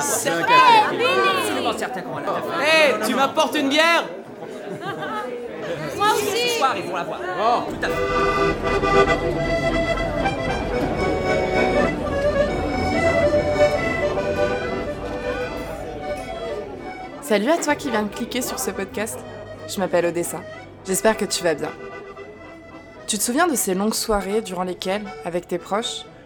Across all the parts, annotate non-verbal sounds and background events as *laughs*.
C'est absolument certain qu'on va la faire. Hé, tu m'apportes une bière Moi aussi Ce soir, ils vont la voir. Oh, tout à fait. Salut à toi qui viens de cliquer sur ce podcast. Je m'appelle Odessa. J'espère que tu vas bien. Tu te souviens de ces longues soirées durant lesquelles, avec tes proches,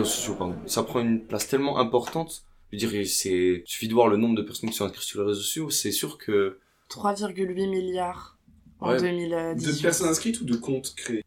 Réseaux sociaux, pardon. Ça prend une place tellement importante. Je veux dire, c'est, il suffit de voir le nombre de personnes qui sont inscrites sur les réseaux sociaux, c'est sûr que, 3,8 milliards en Ouais. 2018. De personnes inscrites ou de comptes créés?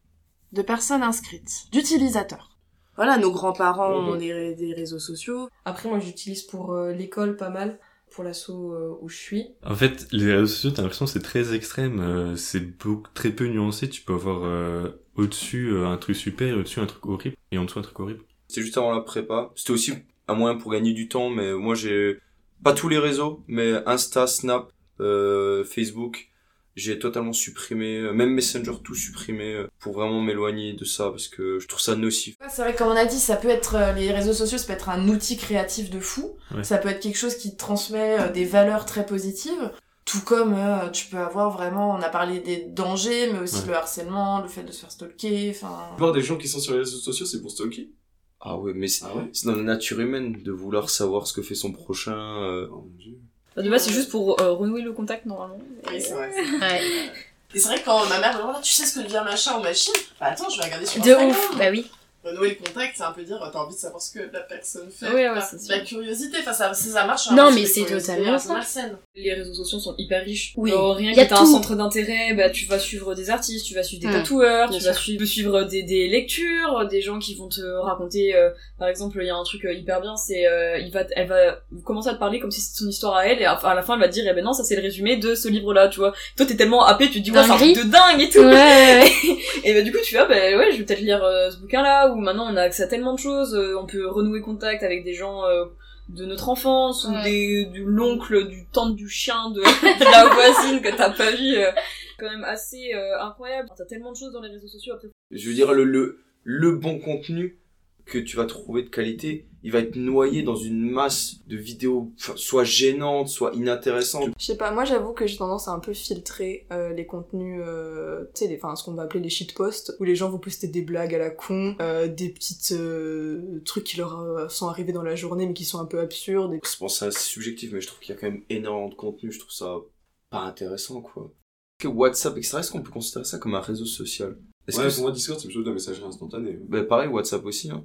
De personnes inscrites, d'utilisateurs. Voilà, nos grands-parents Ouais, ont des, ré- des réseaux sociaux. Après, moi, j'utilise pour euh, l'école pas mal, pour l'asso euh, où je suis. En fait, les réseaux sociaux, t'as l'impression que c'est très extrême, euh, c'est beaucoup, très peu nuancé. Tu peux avoir euh, au-dessus euh, un truc super, et au-dessus un truc horrible, et en dessous un truc horrible. C'était juste avant la prépa. C'était aussi un moyen pour gagner du temps, mais moi j'ai, pas tous les réseaux, mais Insta, Snap, euh, Facebook, j'ai totalement supprimé, euh, même Messenger, tout supprimé, euh, pour vraiment m'éloigner de ça, parce que je trouve ça nocif. Ouais, C'est vrai, comme on a dit, ça peut être euh, les réseaux sociaux, ça peut être un outil créatif de fou. Ouais. Ça peut être quelque chose qui transmet des valeurs très positives. Tout comme euh, tu peux avoir vraiment, on a parlé des dangers, mais aussi Ouais. le harcèlement, le fait de se faire stalker, enfin. Voir des gens qui sont sur les réseaux sociaux, c'est pour stalker Ah ouais, mais c'est, Ah ouais c'est dans la nature humaine de vouloir savoir ce que fait son prochain, euh, Oh mon dieu. Bah, de base, c'est juste pour euh, renouer le contact, normalement. Oui, c'est vrai. Ouais. Et vrai que quand ma mère me demande, tu sais ce que devient machin ou machine? Bah attends, je vais regarder sur De ouf, bah oui. Renouer le contact, c'est un peu dire, t'as envie de savoir ce que la personne fait. Ouais, ouais, la, c'est la curiosité, enfin ça, ça, ça marche. Non, hein, mais la c'est totalement ça. malsaine. Les réseaux sociaux sont hyper riches. Oui. Alors, rien Y a que t'as un tout. centre d'intérêt, bah, tu vas suivre des artistes, tu vas suivre des Hmm. tatoueurs, tu vas suivre, des, des lectures, des gens qui vont te raconter, euh, par exemple, il y a un truc euh, hyper bien, c'est, euh, il va, elle va commencer à te parler comme si c'était son histoire à elle, et à, à la fin, elle va te dire, eh ben non, ça c'est le résumé de ce livre-là, tu vois. Toi, t'es tellement happé, tu te dis, ouais, c'est un truc de dingue et tout. Ouais. *laughs* Et bah du coup tu fais ah bah ouais je vais peut-être lire euh, ce bouquin là où maintenant on a accès à tellement de choses, euh, on peut renouer contact avec des gens euh, de notre enfance ou Ouais. des de l'oncle, du tante du chien, de, *laughs* de la voisine que t'as pas vu, euh, quand même assez euh, incroyable. T'as tellement de choses dans les réseaux sociaux après. je veux dire, le, le, le bon contenu que tu vas trouver de qualité, il va être noyé dans une masse de vidéos, soit gênantes, soit inintéressantes. Je sais pas, moi j'avoue que j'ai tendance à un peu filtrer euh, les contenus, euh, tu sais, enfin ce qu'on va appeler les shitposts, où les gens vont poster des blagues à la con, euh, des petites euh, trucs qui leur euh, sont arrivés dans la journée mais qui sont un peu absurdes. Et... Bon, c'est assez subjectif, mais je trouve qu'il y a quand même énormément de contenu, je trouve ça pas intéressant, quoi. Que WhatsApp, etc., est-ce qu'on peut considérer ça comme un réseau social? Est-ce Ouais, que pour c'est- moi, Discord, c'est plutôt de la messagerie instantanée. bah, pareil, WhatsApp aussi, hein.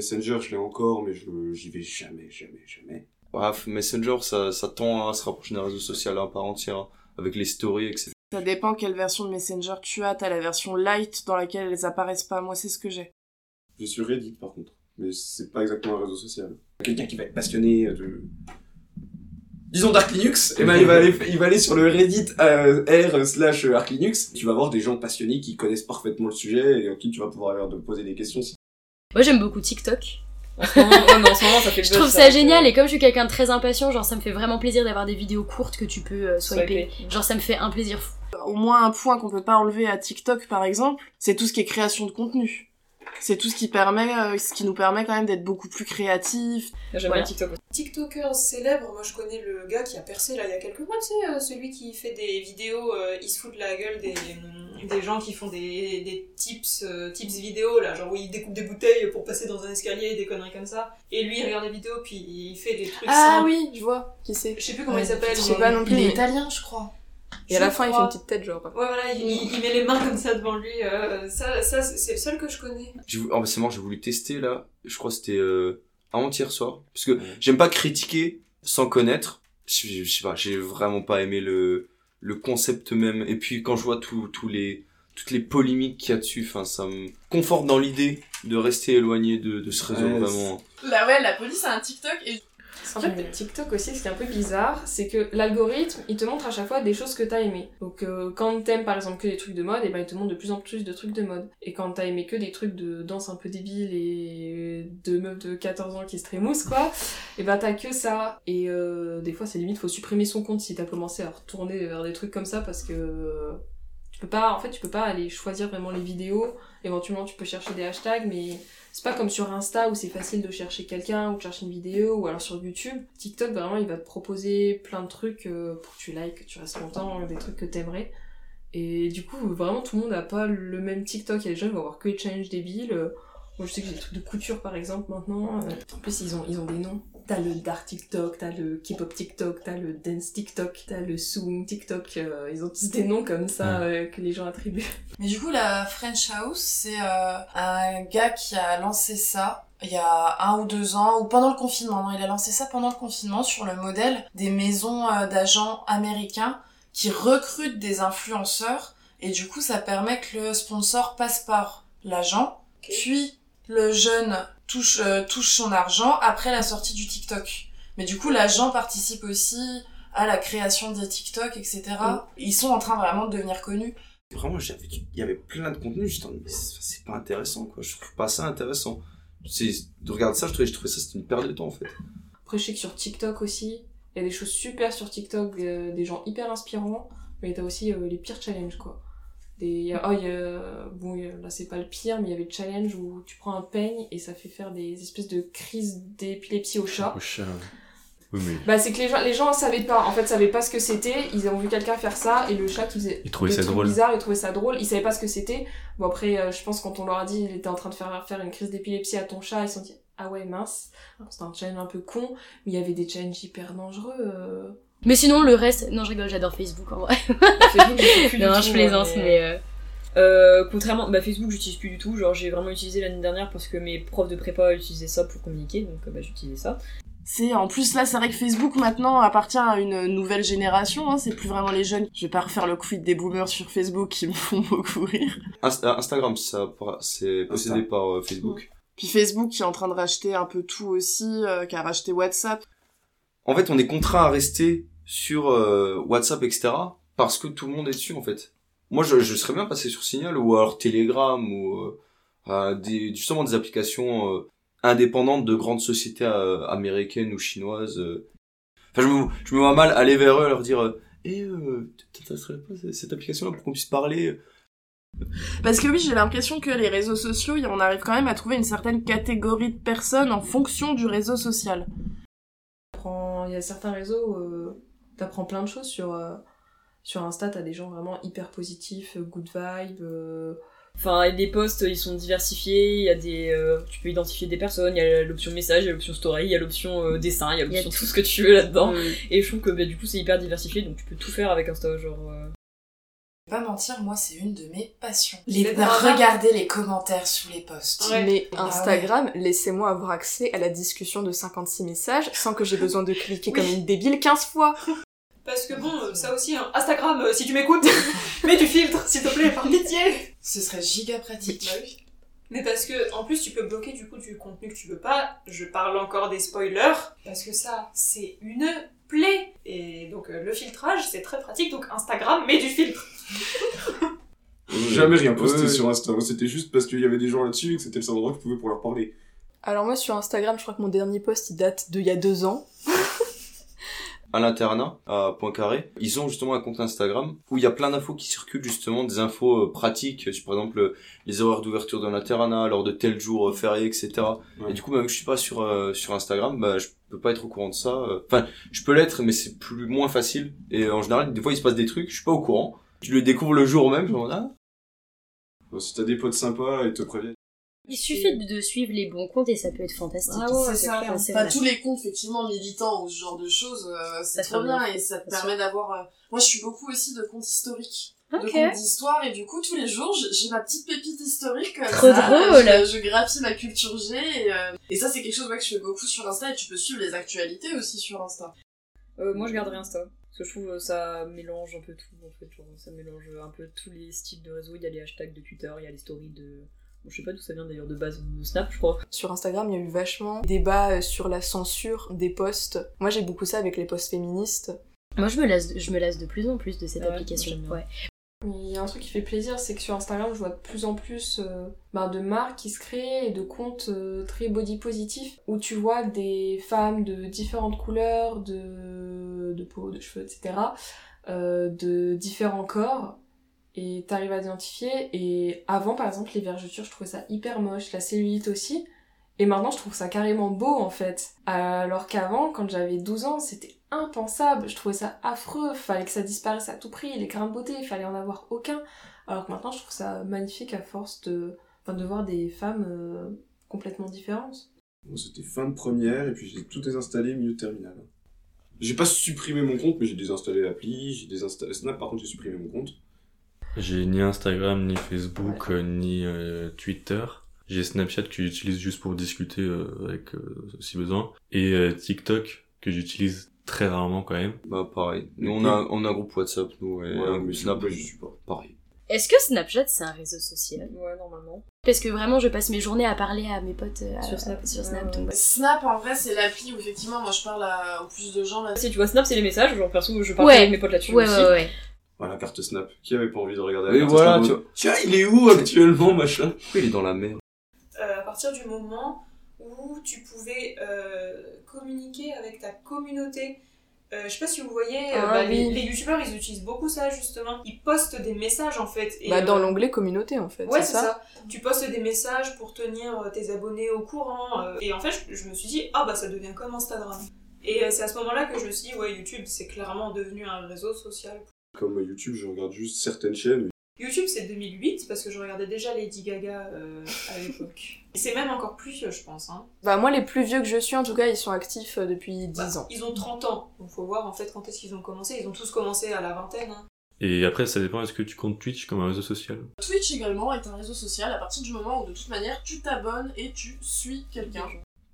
Euh, Messenger, je l'ai encore, mais je j'y vais jamais, jamais, jamais. Bref, Messenger, ça, ça tend à se rapprocher d'un réseau social à part entière, hein, avec les stories, etc. Ça dépend quelle version de Messenger tu as, t'as la version light dans laquelle elles apparaissent pas, moi c'est ce que j'ai. Je suis Reddit, par contre. Mais c'est pas exactement un réseau social. Quelqu'un qui va être passionné de... Disons Dark Linux, et ben il va aller, il va aller sur le Reddit euh, r slash Arc Linux. Tu vas voir des gens passionnés qui connaissent parfaitement le sujet et à qui tu vas pouvoir leur de poser des questions. Moi j'aime beaucoup TikTok. En ce moment, ouais, mais en ce moment ça fait le Je trouve ça, génial euh, et comme je suis quelqu'un de très impatient, genre ça me fait vraiment plaisir d'avoir des vidéos courtes que tu peux euh, swiper. swiper. Genre ça me fait un plaisir fou. Au moins un point qu'on peut pas enlever à TikTok par exemple, c'est tout ce qui est création de contenu. C'est tout ce qui permet, euh, ce qui nous permet quand même d'être beaucoup plus créatifs. J'aime Voilà. TikToker célèbre, moi je connais le gars qui a percé là il y a quelques mois, tu sais, euh, celui qui fait des vidéos, euh, il se fout de la gueule des, des gens qui font des, des tips, euh, tips vidéo là, genre où il découpe des bouteilles pour passer dans un escalier, des conneries comme ça. Et lui il regarde les vidéos puis il fait des trucs Ah simples. oui, je vois qui c'est. Je sais plus comment Ouais, il s'appelle. Je sais pas non plus. Il est italien, je crois. Et à la fin, il fait une petite tête genre. Ouais voilà, il, met les mains comme ça devant lui. euh, ça, ça c'est le seul que je connais. J'ai voulu- oh, bah, c'est marrant, j'ai voulu tester là. Je crois que c'était euh, avant-hier soir. Parce que Ouais. j'aime pas critiquer sans connaître. Je, je sais pas, j'ai vraiment pas aimé le, le concept même. Et puis quand je vois tous tous les, toutes les polémiques qu'il y a dessus. Enfin, ça me conforte dans l'idée de rester éloigné de, de ce réseau Ouais, vraiment. Là, ouais, la police a un TikTok et En fait, TikTok aussi, ce qui est un peu bizarre, c'est que l'algorithme, il te montre à chaque fois des choses que t'as aimé. Donc, euh, quand t'aimes par exemple que des trucs de mode, et ben il te montre de plus en plus de trucs de mode. Et quand t'as aimé que des trucs de danse un peu débile et de meufs de 14 ans qui se trémoussent, quoi, *laughs* et ben t'as que ça. Et euh, des fois, c'est limite, faut supprimer son compte si t'as commencé à retourner vers des trucs comme ça parce que pas, en fait, tu peux pas aller choisir vraiment les vidéos. Éventuellement, tu peux chercher des hashtags, mais c'est pas comme sur Insta où c'est facile de chercher quelqu'un ou de chercher une vidéo ou alors sur YouTube. TikTok vraiment il va te proposer plein de trucs euh, pour que tu likes, que tu restes longtemps, des trucs que t'aimerais. Et du coup vraiment tout le monde a pas le même TikTok. Il y a des gens qui vont avoir que les challenges débiles. Moi je sais que j'ai des trucs de couture par exemple maintenant. Euh, En plus ils ont, ils ont des noms. T'as le dark TikTok, t'as le K-pop TikTok, t'as le dance TikTok, t'as le swing TikTok. euh, ils ont tous des noms comme ça euh, que les gens attribuent. *laughs* Mais du coup, la French House, c'est euh, un gars qui a lancé ça il y a un ou deux ans, ou pendant le confinement. Non, il a lancé ça pendant le confinement sur le modèle des maisons euh, d'agents américains qui recrutent des influenceurs. Et du coup, ça permet que le sponsor passe par l'agent, puis le jeune touche, euh, touche son argent après la sortie du TikTok. Mais du coup, l'agent participe aussi à la création des TikTok, etc. Ils sont en train vraiment de devenir connus. Vraiment, j'avais, il y avait plein de contenus, j'étais en mode, mais c'est pas intéressant, quoi. Je trouve pas ça intéressant. C'est, de regarder ça, je trouvais, je trouvais ça, c'était une perte de temps, en fait. Après, je sais que sur TikTok aussi, il y a des choses super sur TikTok, euh, des gens hyper inspirants, mais t'as aussi euh, les pires challenges, quoi. Des, il oh, il y a- bon, il y a- là c'est pas le pire, mais il y avait le challenge où tu prends un peigne et ça fait faire des espèces de crises d'épilepsie au chat. Au chat. Oui, mais Bah, c'est que les gens, les gens savaient pas, en fait, savaient pas ce que c'était, ils ont vu quelqu'un faire ça, et le chat qui faisait Ils trouvaient des ça drôle. bizarres, ils trouvaient ça drôle, ils savaient pas ce que c'était. Bon, après, euh, je pense quand on leur a dit, il était en train de faire, faire une crise d'épilepsie à ton chat, ils se sont dit, ah ouais, mince. C'était un challenge un peu con, mais il y avait des challenges hyper dangereux. euh. Mais sinon, le reste, non, je rigole, j'adore Facebook en vrai. Facebook, j'utilise *laughs* plus du non, tout, je plaisante, mais- mais. euh, Euh, contrairement, bah Facebook j'utilise plus du tout, genre j'ai vraiment utilisé l'année dernière parce que mes profs de prépa utilisaient ça pour communiquer, donc euh, bah j'utilisais ça. C'est en plus là, c'est vrai que Facebook maintenant appartient à une nouvelle génération. Hein, c'est plus vraiment les jeunes. Je vais pas refaire le quid des boomers sur Facebook qui me font *laughs* beaucoup rire. Insta- Instagram, ça, c'est possédé Insta. par euh, Facebook. Puis Facebook qui est en train de racheter un peu tout aussi, euh, qui a racheté WhatsApp. En fait, on est contraint à rester sur euh, WhatsApp, etc. parce que tout le monde est dessus, en fait. Moi, je, je serais bien passé sur Signal ou alors Telegram ou euh, des, justement des applications euh, indépendantes de grandes sociétés euh, américaines ou chinoises. euh. Enfin, je me, je me vois mal aller vers eux et leur dire Eh, euh, t'intéresserais pas cette application-là pour qu'on puisse parler Parce que oui, j'ai l'impression que les réseaux sociaux, on arrive quand même à trouver une certaine catégorie de personnes en fonction du réseau social. Il y a certains réseaux, euh, t'apprends plein de choses sur, euh, sur Insta, t'as des gens vraiment hyper positifs, euh, good vibe. euh, Enfin, les posts ils sont diversifiés, il y a des, euh, tu peux identifier des personnes, il y a l'option message, il y a l'option story, il y a l'option euh, dessin, il y a l'option tout. tout ce que tu veux là-dedans. Euh, Et je trouve que bah, du coup c'est hyper diversifié, donc tu peux tout faire avec Insta, genre. euh, Je vais pas mentir, moi c'est une de mes passions. Les regarder les commentaires sous les posts. Ouais. Mais Ah Instagram, laissez-moi avoir accès à la discussion de 56 messages sans que j'ai besoin de cliquer comme une débile 15 fois. Parce que bon, euh, ça aussi, hein. Instagram, euh, si tu m'écoutes, *laughs* mets du filtre, s'il te plaît, par *laughs* pitié. Ce serait giga pratique. Bah oui. Mais parce que, en plus, tu peux bloquer du coup du contenu que tu veux pas. Je parle encore des spoilers. Parce que ça, c'est une plaie. Et donc, euh, le filtrage, c'est très pratique. Donc, Instagram, mets du filtre. *laughs* Jamais rien posté sur Insta. Moi, C'était juste parce qu'il y avait des gens là-dessus et que c'était le seul endroit que je pouvais pour leur parler. Alors moi sur Instagram, je crois que mon dernier post il date d'il y a deux ans. À l'internat, à Poincaré. Ils ont justement un compte Instagram où il y a plein d'infos qui circulent justement, des infos euh, pratiques, sur par exemple euh, les horaires d'ouverture de l'internat, lors de tel jour euh, férié, etc. Ouais. Et du coup, même que je suis pas sur euh, sur Instagram, bah je peux pas être au courant de ça. Enfin, je peux l'être, mais c'est plus moins facile. Et en général, des fois, il se passe des trucs, je suis pas au courant. Je le découvre le jour même, je me dis, ah, Bon, si t'as des potes sympas, ils te préviennent. Il suffit de de suivre les bons comptes et ça peut être fantastique. Ah ouais, c'est ça. Enfin, tous les comptes effectivement militants ou ce genre de choses, euh, c'est Ça trop bien bien. et ça te permet d'avoir. euh, Moi, je suis beaucoup aussi de comptes historiques. de Ok. comptes d'histoire et du coup tous les jours j'ai ma petite pépite historique comme Trop ça, drôle. je, je graphie ma culture G et, euh, et ça c'est quelque chose ouais, que je fais beaucoup sur Insta et tu peux suivre les actualités aussi sur Insta euh, moi je garderai Insta. Parce que je trouve euh, ça mélange un peu tout, en fait. Genre, ça mélange un peu tous les styles de réseau. Il y a les hashtags de Twitter, il y a les stories de. Je sais pas d'où ça vient d'ailleurs de base de Snap, je crois. Sur Instagram, il y a eu vachement débat euh, sur la censure des posts. Moi, j'ai beaucoup ça avec les posts féministes. Moi, je me lasse, je me lasse de plus en plus de cette Ah ouais, application. Ouais. Il y a un truc qui fait plaisir, c'est que sur Instagram, je vois de plus en plus euh, bah, de marques qui se créent et de comptes euh, très body positifs où tu vois des femmes de différentes couleurs, de, de peau, de cheveux, etc., euh, de différents corps et t'arrives à identifier. Et avant, par exemple, les vergetures, je trouvais ça hyper moche, la cellulite aussi. Et maintenant, je trouve ça carrément beau en fait. Alors qu'avant, quand j'avais 12 ans, c'était impensable. Je trouvais ça affreux. Fallait que ça disparaisse à tout prix. Les grains de beauté, il fallait en avoir aucun. Alors que maintenant, je trouve ça magnifique à force de, enfin, de voir des femmes euh, complètement différentes. C'était fin de première et puis j'ai tout désinstallé milieu de terminale. J'ai pas supprimé mon compte, mais j'ai désinstallé l'appli, j'ai désinstallé Snap, par contre j'ai supprimé mon compte. J'ai ni Instagram, ni Facebook, euh, ni euh, Twitter. J'ai Snapchat que j'utilise juste pour discuter euh, avec euh, si besoin. Et euh, TikTok que j'utilise très rarement quand même. Bah pareil. Nous on a, on a un groupe WhatsApp, nous, et Ouais, un mais groupe Snap, je suis pas. pareil. Est-ce que Snapchat c'est un réseau social? Ouais, normalement. Parce que vraiment, je passe mes journées à parler à mes potes euh, Sur Snap. Sur Snap Ouais, donc- Snap, en vrai, c'est l'appli où effectivement, moi je parle à, au plus de gens là. Si tu vois Snap, c'est les messages, genre perso, je parle Ouais. avec mes potes là-dessus Ouais, aussi. ouais, ouais. Voilà, carte Snap. Qui avait pas envie de regarder la carte voilà, Snap tu vois. Tiens, il est où actuellement, machin *laughs* Pourquoi il est dans la mer Euh, à partir du moment où tu pouvais euh, communiquer avec ta communauté. Euh, je sais pas si vous voyez, euh, Ah bah, les, oui. les youtubeurs ils utilisent beaucoup ça justement. Ils postent des messages en fait. Et, Bah, dans euh, l'onglet communauté en fait. Ouais, c'est ça. Tu postes des messages pour tenir tes abonnés au courant. euh, et en fait, je, je me suis dit, ah bah ça devient comme Instagram. Et euh, c'est à ce moment-là que je me suis dit, ouais, YouTube c'est clairement devenu un réseau social. Comme YouTube, je regarde juste certaines chaînes. YouTube c'est 2008 parce que je regardais déjà Lady Gaga euh, à l'époque. Et c'est même encore plus vieux, je pense. Hein. Bah, moi, les plus vieux que je suis, en tout cas, ils sont actifs euh, depuis 10 Bah, ans. Ils ont 30 ans, donc faut voir en fait quand est-ce qu'ils ont commencé. Ils ont tous commencé à la vingtaine. hein. Et après, ça dépend, est-ce que tu comptes Twitch comme un réseau social? Twitch également est un réseau social à partir du moment où de toute manière tu t'abonnes et tu suis quelqu'un.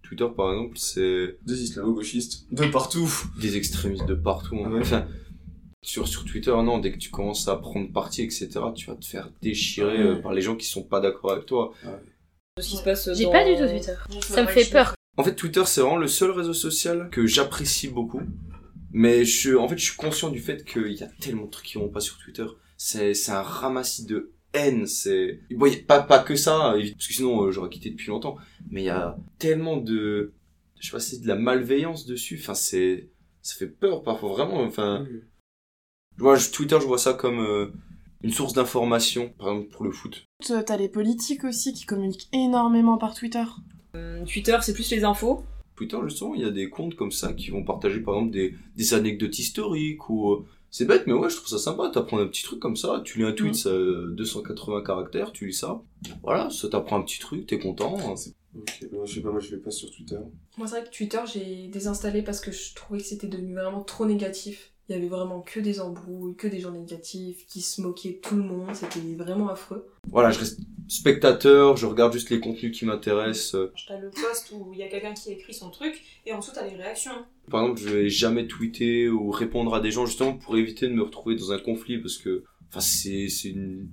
Twitter par exemple, c'est Des islamo-gauchistes. De partout. des extrémistes de partout. hein. Ouais. Enfin, sur, sur Twitter, non, dès que tu commences à prendre parti, etc., tu vas te faire déchirer Ouais. euh, par les gens qui sont pas d'accord avec toi. De ce qui se passe J'ai dans- pas du tout Twitter. Ça me fait peur. En fait, Twitter, c'est vraiment le seul réseau social que j'apprécie beaucoup. Mais je, en fait, je suis conscient du fait qu'il y a tellement de trucs qui vont pas sur Twitter. C'est, c'est un ramassis de haine. C'est, bon, y a pas, pas que ça, évi- parce que sinon, euh, j'aurais quitté depuis longtemps. Mais il y a tellement de, je sais pas, c'est de la malveillance dessus. Enfin, c'est, ça fait peur parfois, vraiment. Enfin, moi, je- Twitter, je vois ça comme euh, une source d'information, par exemple pour le foot. Euh, T'as les politiques aussi qui communiquent énormément par Twitter. Euh, Twitter, c'est plus les infos. Twitter, justement, il y a des comptes comme ça qui vont partager, par exemple, des, des anecdotes historiques ou... C'est bête, mais ouais, je trouve ça sympa. T'apprends un petit truc comme ça, tu lis un tweet, Mm. ça, euh, 280 caractères, tu lis ça. Voilà, ça t'apprend un petit truc, t'es content. Ok, moi, je sais pas, moi je vais pas sur Twitter. Moi, c'est vrai que Twitter, j'ai désinstallé parce que je trouvais que c'était devenu vraiment trop négatif. Il y avait vraiment que des embrouilles, que des gens négatifs, qui se moquaient de tout le monde, c'était vraiment affreux. Voilà, je reste spectateur, je regarde juste les contenus qui m'intéressent. T'as le post où il y a quelqu'un qui écrit son truc et ensuite t'as les réactions. Par exemple, je vais jamais tweeter ou répondre à des gens justement pour éviter de me retrouver dans un conflit parce que, enfin, c'est, c'est une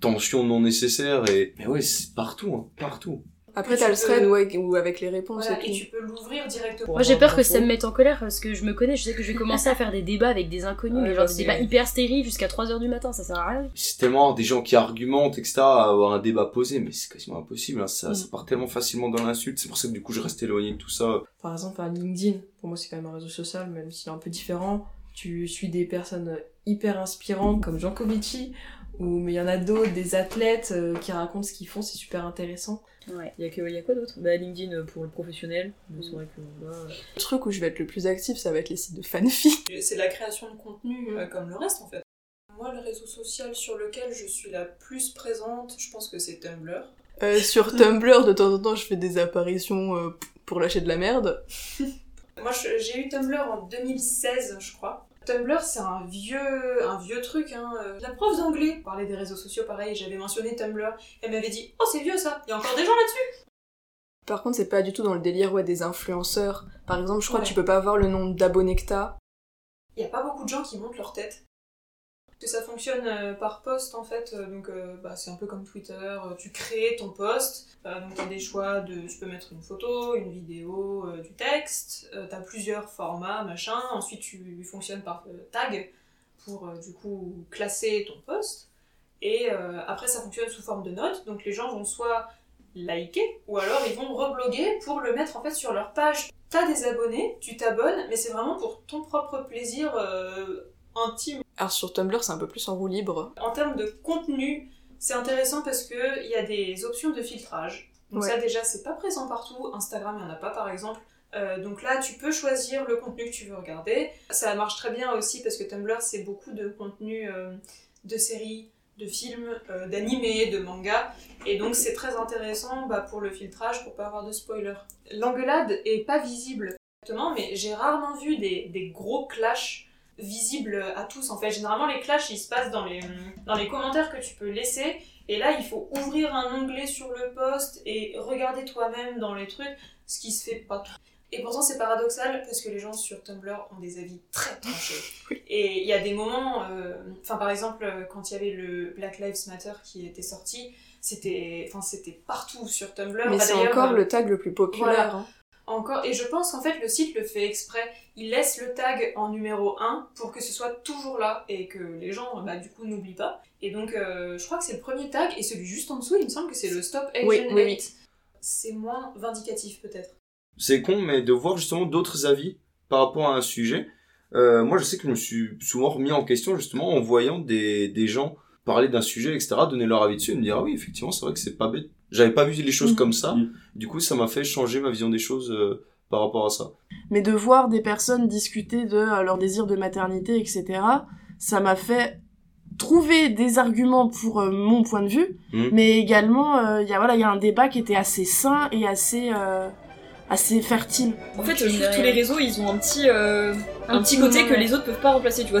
tension non nécessaire et, mais ouais, c'est partout, hein, partout. Après, Tu t'as le peux- thread ouais, ou avec les réponses Voilà, et et tout. tu peux l'ouvrir directement. Moi j'ai peur que ça me mette en colère parce que je me connais, je sais que je vais commencer à faire des débats avec des inconnus, Ouais, mais genre des débats hyper stériles jusqu'à 3h du matin, ça sert à rien. C'est tellement des gens qui argumentent, etc., à avoir un débat posé, mais c'est quasiment impossible, hein, ça, Mm. ça part tellement facilement dans l'insulte, c'est pour ça que du coup je reste éloigné de tout ça. Par exemple, à LinkedIn, pour moi c'est quand même un réseau social, même s'il est un peu différent. Tu suis des personnes hyper inspirantes comme Jean Covici, ou mais il y en a d'autres, des athlètes euh, qui racontent ce qu'ils font, c'est super intéressant. Ouais. Il y a, que, il y a quoi d'autre? Bah LinkedIn euh, pour le professionnel. Mais C'est vrai que là, euh, Le truc où je vais être le plus actif, ça va être les sites de fanfic. C'est la création de contenu euh, comme le reste en fait. Moi, le réseau social sur lequel je suis la plus présente, je pense que c'est Tumblr. Euh, sur Tumblr, de temps en temps, je fais des apparitions euh, pour lâcher de la merde. *laughs* Moi, j'ai eu Tumblr en 2016, je crois. Tumblr, c'est un vieux, un vieux truc. Hein. La prof d'anglais parlait des réseaux sociaux, pareil, j'avais mentionné Tumblr. Elle m'avait dit Oh, c'est vieux ça, il y a encore des gens là-dessus Par contre, c'est pas du tout dans le délire ouais, des influenceurs. Par exemple, je crois Ouais. que tu peux pas avoir le nombre d'abonnés que t'as. il n'y a pas beaucoup de gens qui montent leur tête. Que ça fonctionne euh, par post en fait, euh, donc euh, bah, c'est un peu comme Twitter, tu crées ton post, donc tu as des choix de. Tu peux mettre une photo, une vidéo, du texte, tu as plusieurs formats, machin, ensuite tu fonctionnes par tag pour du coup classer ton post, et après ça fonctionne sous forme de notes, donc les gens vont soit liker, ou alors ils vont rebloguer pour le mettre en fait sur leur page. T'as des abonnés, tu t'abonnes, mais c'est vraiment pour ton propre plaisir intime. Alors sur Tumblr, c'est un peu plus en roue libre. En termes de contenu, c'est intéressant parce que il y a des options de filtrage. Donc Ouais. ça déjà, c'est pas présent partout. Instagram, il y en a pas par exemple. Euh, donc là, tu peux choisir le contenu que tu veux regarder. Ça marche très bien aussi parce que Tumblr, c'est beaucoup de contenu euh, de séries, de films, euh, d'animés, de mangas. Et donc c'est très intéressant bah, pour le filtrage, pour pas avoir de spoiler. L'engueulade est pas visible exactement, mais j'ai rarement vu des, des gros clashs visibles à tous. En fait, généralement, les clashs, ils se passent dans les, dans les commentaires que tu peux laisser. Et là, il faut ouvrir un onglet sur le post et regarder toi-même dans les trucs, ce qui se fait pas trop. Et pourtant, c'est paradoxal parce que les gens sur Tumblr ont des avis très tranchés. *laughs* Et il y a des moments, euh, enfin par exemple, quand il y avait le Black Lives Matter qui était sorti, c'était, enfin c'était partout sur Tumblr. Mais Bah, c'est encore euh, le tag le plus populaire. voilà. hein. Encore, et je pense qu'en fait le site le fait exprès. Il laisse le tag en numéro 1 pour que ce soit toujours là et que les gens bah, du coup n'oublient pas. Et donc euh, je crois que c'est le premier tag et celui juste en dessous, il me semble que c'est le Stop Asian Oui, oui. C'est moins vindicatif peut-être. c'est con, mais de voir justement d'autres avis par rapport à un sujet. Euh, moi, je sais que je me suis souvent remis en question justement en voyant des, des gens parler d'un sujet, etc., donner leur avis dessus et me dire, ah oui, effectivement, c'est vrai que c'est pas bête. J'avais pas vu les choses Mhm. comme ça. Mhm. Du coup, ça m'a fait changer ma vision des choses euh, par rapport à ça. Mais de voir des personnes discuter de euh, leur désir de maternité, etc., ça m'a fait trouver des arguments pour euh, mon point de vue, Mhm. mais également, euh, il y a voilà, il y a un débat qui était assez sain et assez euh, assez fertile. En fait, je trouve que tous les réseaux, ils ont un petit, euh, un, Un petit petit côté moment, que les autres peuvent pas remplacer, tu vois.